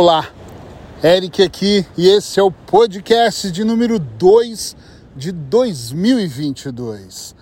Olá, Eric aqui e esse é o podcast de número 2 de 2022.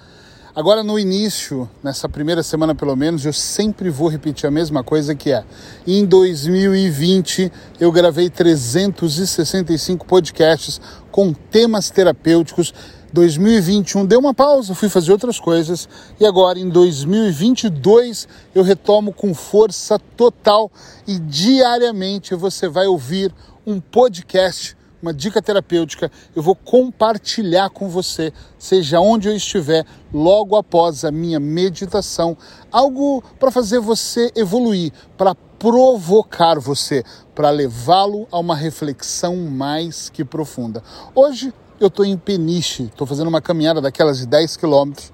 Agora no início, nessa primeira semana pelo menos, eu sempre vou repetir a mesma coisa que é. Em 2020 eu gravei 365 podcasts com temas terapêuticos 2021 deu uma pausa, fui fazer outras coisas e agora em 2022 eu retomo com força total e diariamente você vai ouvir um podcast, uma dica terapêutica. Eu vou compartilhar com você, seja onde eu estiver, logo após a minha meditação, algo para fazer você evoluir, para provocar você, para levá-lo a uma reflexão mais que profunda. Hoje eu estou em Peniche, estou fazendo uma caminhada daquelas de 10 quilômetros.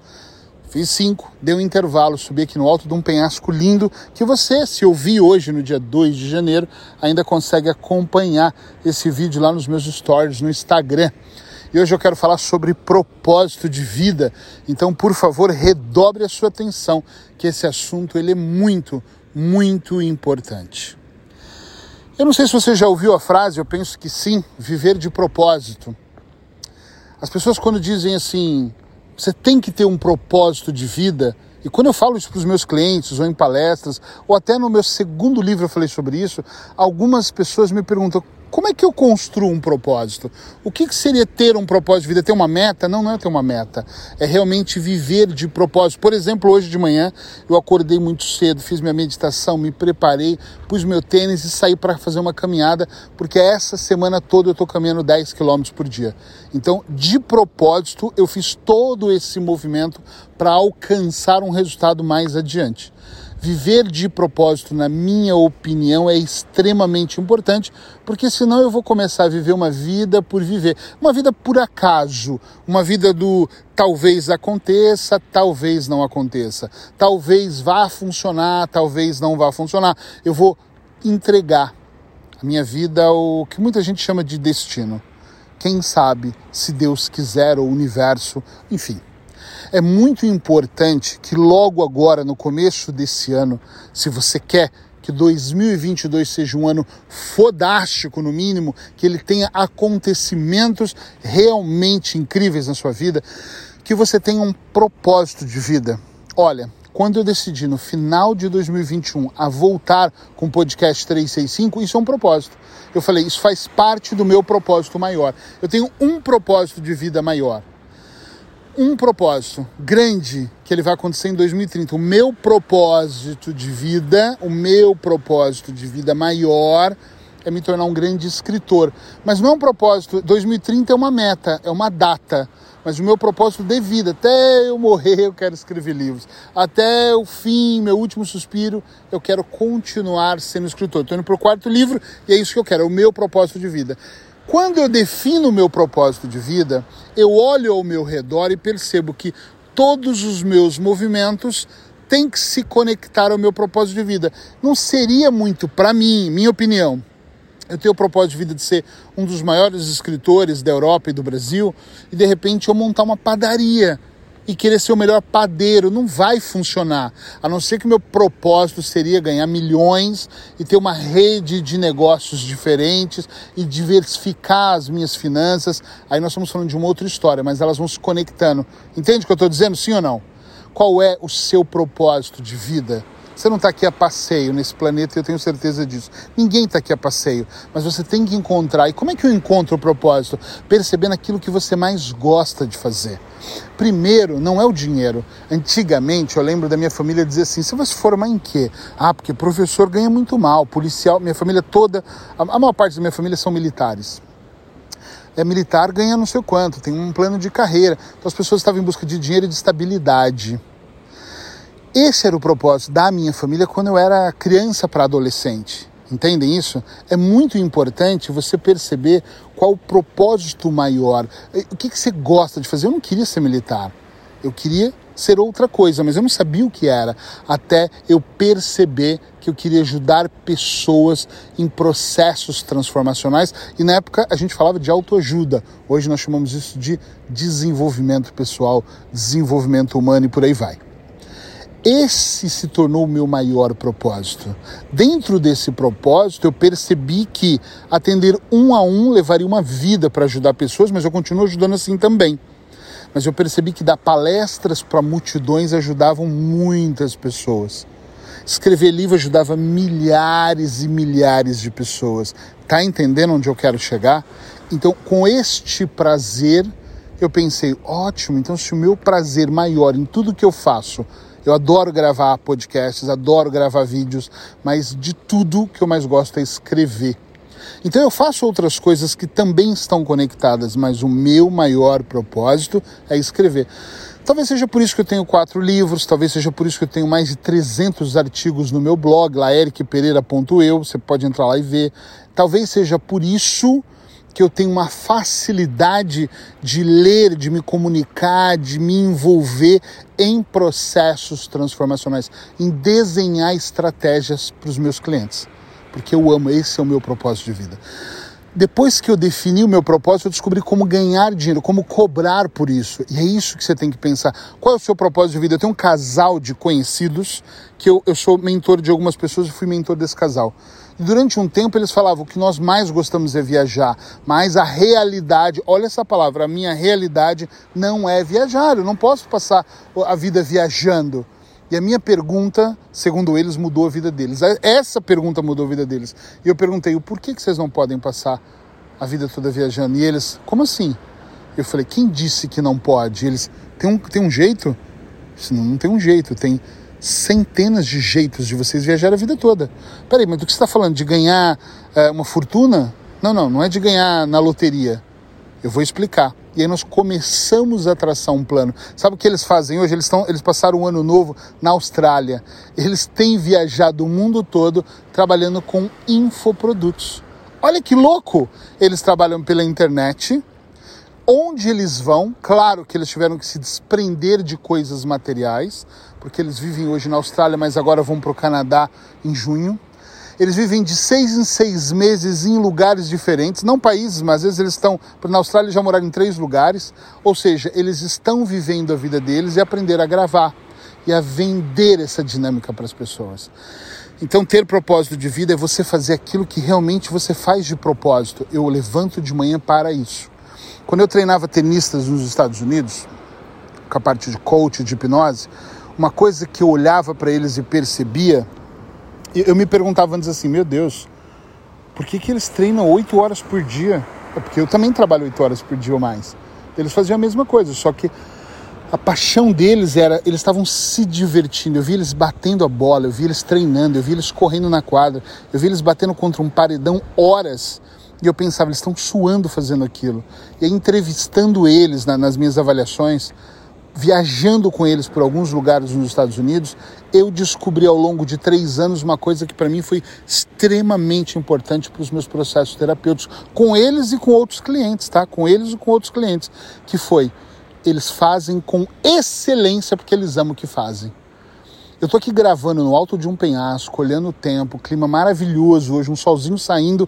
Fiz 5, dei um intervalo, subi aqui no alto de um penhasco lindo que você, se ouvir hoje no dia 2 de janeiro, ainda consegue acompanhar esse vídeo lá nos meus stories no Instagram. E hoje eu quero falar sobre propósito de vida. Então, por favor, redobre a sua atenção, que esse assunto ele é muito, muito importante. Eu não sei se você já ouviu a frase, eu penso que sim, viver de propósito. As pessoas quando dizem assim, você tem que ter um propósito de vida, e quando eu falo isso para os meus clientes, ou em palestras, ou até no meu segundo livro eu falei sobre isso, algumas pessoas me perguntam como é que eu construo um propósito? O que, que seria ter um propósito de vida? Ter uma meta? Não, não é ter uma meta. É realmente viver de propósito. Por exemplo, hoje de manhã eu acordei muito cedo, fiz minha meditação, me preparei, pus meu tênis e saí para fazer uma caminhada, porque essa semana toda eu estou caminhando 10 km por dia. Então, de propósito, eu fiz todo esse movimento para alcançar um resultado mais adiante. Viver de propósito, na minha opinião, é extremamente importante, porque senão eu vou começar a viver uma vida por viver, uma vida por acaso, uma vida do talvez aconteça, talvez não aconteça, talvez vá funcionar, talvez não vá funcionar. Eu vou entregar a minha vida ao que muita gente chama de destino. Quem sabe, se Deus quiser, o universo, enfim. É muito importante que logo agora, no começo desse ano, se você quer que 2022 seja um ano fodástico, no mínimo, que ele tenha acontecimentos realmente incríveis na sua vida, que você tenha um propósito de vida. Olha, quando eu decidi no final de 2021 a voltar com o podcast 365, isso é um propósito. Eu falei, isso faz parte do meu propósito maior. Eu tenho um propósito de vida maior um propósito grande que ele vai acontecer em 2030. O meu propósito de vida, o meu propósito de vida maior é me tornar um grande escritor. Mas não é um propósito, 2030 é uma meta, é uma data. Mas o meu propósito de vida, até eu morrer, eu quero escrever livros. Até o fim, meu último suspiro, eu quero continuar sendo escritor. Estou indo para o quarto livro e é isso que eu quero, é o meu propósito de vida. Quando eu defino o meu propósito de vida, eu olho ao meu redor e percebo que todos os meus movimentos têm que se conectar ao meu propósito de vida. Não seria muito, para mim, minha opinião, eu tenho o propósito de vida de ser um dos maiores escritores da Europa e do Brasil e de repente eu montar uma padaria e querer ser o melhor padeiro. Não vai funcionar. A não ser que meu propósito seria ganhar milhões e ter uma rede de negócios diferentes e diversificar as minhas finanças. Aí nós estamos falando de uma outra história, mas elas vão se conectando. Entende o que eu estou dizendo? Sim ou não? Qual é o seu propósito de vida? Você não está aqui a passeio nesse planeta, eu tenho certeza disso. Ninguém está aqui a passeio, mas você tem que encontrar. E como é que eu encontro o propósito? Percebendo aquilo que você mais gosta de fazer. Primeiro, não é o dinheiro. Antigamente, eu lembro da minha família dizer assim: você vai se formar em quê? Ah, porque professor ganha muito mal, policial, minha família toda, a maior parte da minha família são militares é militar ganha não sei quanto, tem um plano de carreira. Então as pessoas estavam em busca de dinheiro e de estabilidade. Esse era o propósito da minha família quando eu era criança para adolescente. Entendem isso? É muito importante você perceber qual o propósito maior. O que, que você gosta de fazer? Eu não queria ser militar. Eu queria ser outra coisa, mas eu não sabia o que era, até eu perceber que eu queria ajudar pessoas em processos transformacionais. E na época a gente falava de autoajuda, hoje nós chamamos isso de desenvolvimento pessoal, desenvolvimento humano e por aí vai esse se tornou o meu maior propósito. Dentro desse propósito, eu percebi que atender um a um levaria uma vida para ajudar pessoas, mas eu continuo ajudando assim também. Mas eu percebi que dar palestras para multidões ajudavam muitas pessoas. Escrever livro ajudava milhares e milhares de pessoas. Tá entendendo onde eu quero chegar? Então, com este prazer, eu pensei, ótimo, então se o meu prazer maior em tudo que eu faço eu adoro gravar podcasts, adoro gravar vídeos, mas de tudo que eu mais gosto é escrever. Então eu faço outras coisas que também estão conectadas, mas o meu maior propósito é escrever. Talvez seja por isso que eu tenho quatro livros, talvez seja por isso que eu tenho mais de 300 artigos no meu blog, lá ericpereira.eu, você pode entrar lá e ver. Talvez seja por isso que eu tenho uma facilidade de ler, de me comunicar, de me envolver em processos transformacionais, em desenhar estratégias para os meus clientes, porque eu amo, esse é o meu propósito de vida. Depois que eu defini o meu propósito, eu descobri como ganhar dinheiro, como cobrar por isso. E é isso que você tem que pensar. Qual é o seu propósito de vida? Eu tenho um casal de conhecidos que eu, eu sou mentor de algumas pessoas e fui mentor desse casal. E durante um tempo eles falavam que nós mais gostamos é viajar, mas a realidade, olha essa palavra, a minha realidade não é viajar. Eu não posso passar a vida viajando. E a minha pergunta, segundo eles, mudou a vida deles. Essa pergunta mudou a vida deles. E eu perguntei, porquê que vocês não podem passar a vida toda viajando? E eles, como assim? Eu falei, quem disse que não pode? E eles, tem um, tem um jeito? Não tem um jeito, tem centenas de jeitos de vocês viajar a vida toda. Peraí, mas do que você está falando? De ganhar é, uma fortuna? Não, não, não é de ganhar na loteria. Eu vou explicar. E aí nós começamos a traçar um plano. Sabe o que eles fazem hoje? Eles, estão, eles passaram um ano novo na Austrália. Eles têm viajado o mundo todo trabalhando com infoprodutos. Olha que louco! Eles trabalham pela internet, onde eles vão, claro que eles tiveram que se desprender de coisas materiais, porque eles vivem hoje na Austrália, mas agora vão para o Canadá em junho. Eles vivem de seis em seis meses em lugares diferentes, não países, mas às vezes eles estão. Na Austrália já moraram em três lugares, ou seja, eles estão vivendo a vida deles e aprender a gravar e a vender essa dinâmica para as pessoas. Então, ter propósito de vida é você fazer aquilo que realmente você faz de propósito. Eu levanto de manhã para isso. Quando eu treinava tenistas nos Estados Unidos, com a parte de coach, de hipnose, uma coisa que eu olhava para eles e percebia, eu me perguntava antes assim, meu Deus, por que, que eles treinam oito horas por dia? É porque eu também trabalho oito horas por dia ou mais. Eles faziam a mesma coisa, só que a paixão deles era, eles estavam se divertindo. Eu vi eles batendo a bola, eu vi eles treinando, eu vi eles correndo na quadra, eu vi eles batendo contra um paredão horas e eu pensava, eles estão suando fazendo aquilo. E aí, entrevistando eles na, nas minhas avaliações, viajando com eles por alguns lugares nos Estados Unidos, eu descobri ao longo de três anos uma coisa que para mim foi extremamente importante para os meus processos terapêuticos, com eles e com outros clientes, tá? Com eles e com outros clientes, que foi eles fazem com excelência porque eles amam o que fazem. Eu tô aqui gravando no alto de um penhasco, olhando o tempo, clima maravilhoso hoje, um solzinho saindo,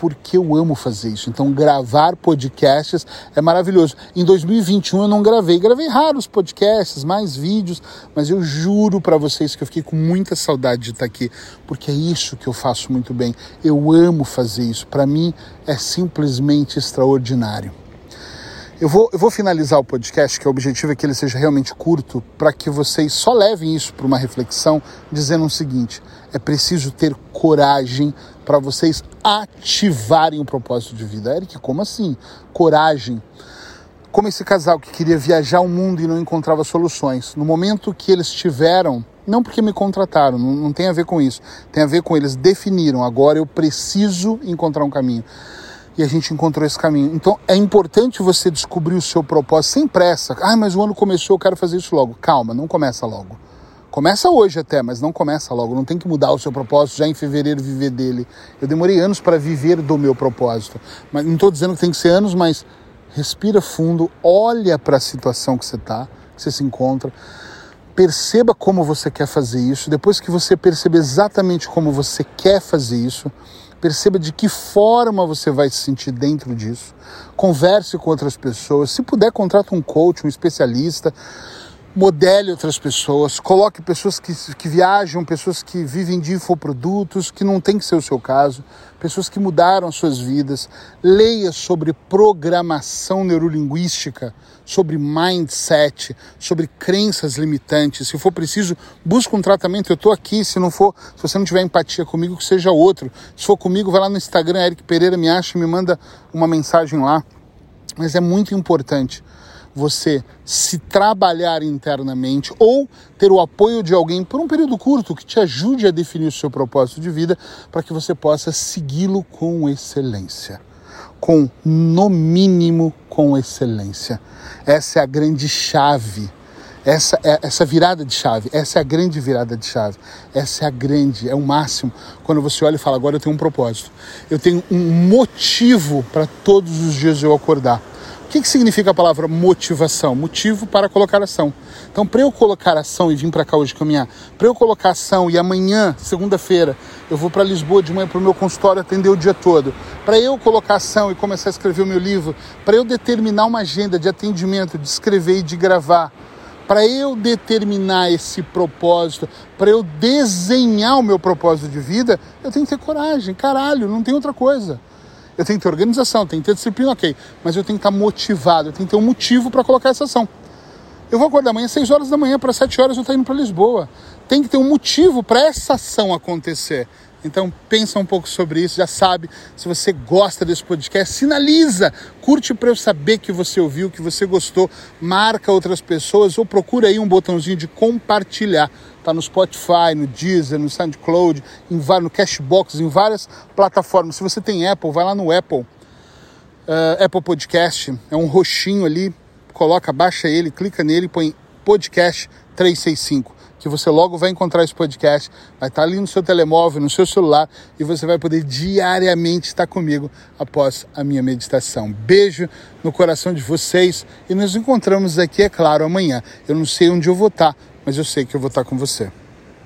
porque eu amo fazer isso. Então, gravar podcasts é maravilhoso. Em 2021 eu não gravei, gravei raros podcasts, mais vídeos, mas eu juro para vocês que eu fiquei com muita saudade de estar aqui, porque é isso que eu faço muito bem. Eu amo fazer isso. Para mim é simplesmente extraordinário. Eu vou, eu vou finalizar o podcast, que o objetivo é que ele seja realmente curto, para que vocês só levem isso para uma reflexão, dizendo o seguinte: é preciso ter coragem para vocês ativarem o propósito de vida. Eric, como assim? Coragem. Como esse casal que queria viajar o mundo e não encontrava soluções. No momento que eles tiveram, não porque me contrataram, não, não tem a ver com isso, tem a ver com eles definiram, agora eu preciso encontrar um caminho e a gente encontrou esse caminho. Então é importante você descobrir o seu propósito sem pressa. Ah, mas o ano começou, eu quero fazer isso logo. Calma, não começa logo. Começa hoje até, mas não começa logo. Não tem que mudar o seu propósito já em fevereiro viver dele. Eu demorei anos para viver do meu propósito. Mas não estou dizendo que tem que ser anos, mas respira fundo, olha para a situação que você está, que você se encontra. Perceba como você quer fazer isso. Depois que você perceber exatamente como você quer fazer isso, Perceba de que forma você vai se sentir dentro disso. Converse com outras pessoas. Se puder, contrate um coach, um especialista. Modele outras pessoas, coloque pessoas que, que viajam, pessoas que vivem de infoprodutos, que não tem que ser o seu caso, pessoas que mudaram suas vidas. Leia sobre programação neurolinguística, sobre mindset, sobre crenças limitantes. Se for preciso, busque um tratamento. Eu estou aqui. Se não for, se você não tiver empatia comigo, que seja outro. Se for comigo, vai lá no Instagram, Eric Pereira me acha, me manda uma mensagem lá. Mas é muito importante você se trabalhar internamente ou ter o apoio de alguém por um período curto que te ajude a definir o seu propósito de vida para que você possa segui-lo com excelência. Com, no mínimo, com excelência. Essa é a grande chave. Essa é essa virada de chave, essa é a grande virada de chave. Essa é a grande, é o máximo. Quando você olha e fala, agora eu tenho um propósito. Eu tenho um motivo para todos os dias eu acordar que, que significa a palavra motivação? Motivo para colocar ação. Então, para eu colocar ação e vir para cá hoje caminhar, para eu colocar ação e amanhã, segunda-feira, eu vou para Lisboa de manhã para o meu consultório atender o dia todo. Para eu colocar ação e começar a escrever o meu livro, para eu determinar uma agenda de atendimento, de escrever e de gravar, para eu determinar esse propósito, para eu desenhar o meu propósito de vida, eu tenho que ter coragem. Caralho, não tem outra coisa. Eu tenho que ter organização, tenho que ter disciplina, ok. Mas eu tenho que estar motivado, eu tenho que ter um motivo para colocar essa ação. Eu vou acordar amanhã às 6 horas da manhã, para 7 horas eu estou indo para Lisboa. Tem que ter um motivo para essa ação acontecer. Então pensa um pouco sobre isso, já sabe, se você gosta desse podcast, sinaliza, curte para eu saber que você ouviu, que você gostou, marca outras pessoas ou procura aí um botãozinho de compartilhar. Tá no Spotify, no Deezer, no SoundCloud, em, no Cashbox, em várias plataformas. Se você tem Apple, vai lá no Apple, uh, Apple Podcast, é um roxinho ali, coloca, baixa ele, clica nele, põe podcast 365 que você logo vai encontrar esse podcast, vai estar ali no seu telemóvel, no seu celular e você vai poder diariamente estar comigo após a minha meditação. Beijo no coração de vocês e nos encontramos aqui, é claro, amanhã. Eu não sei onde eu vou estar, mas eu sei que eu vou estar com você.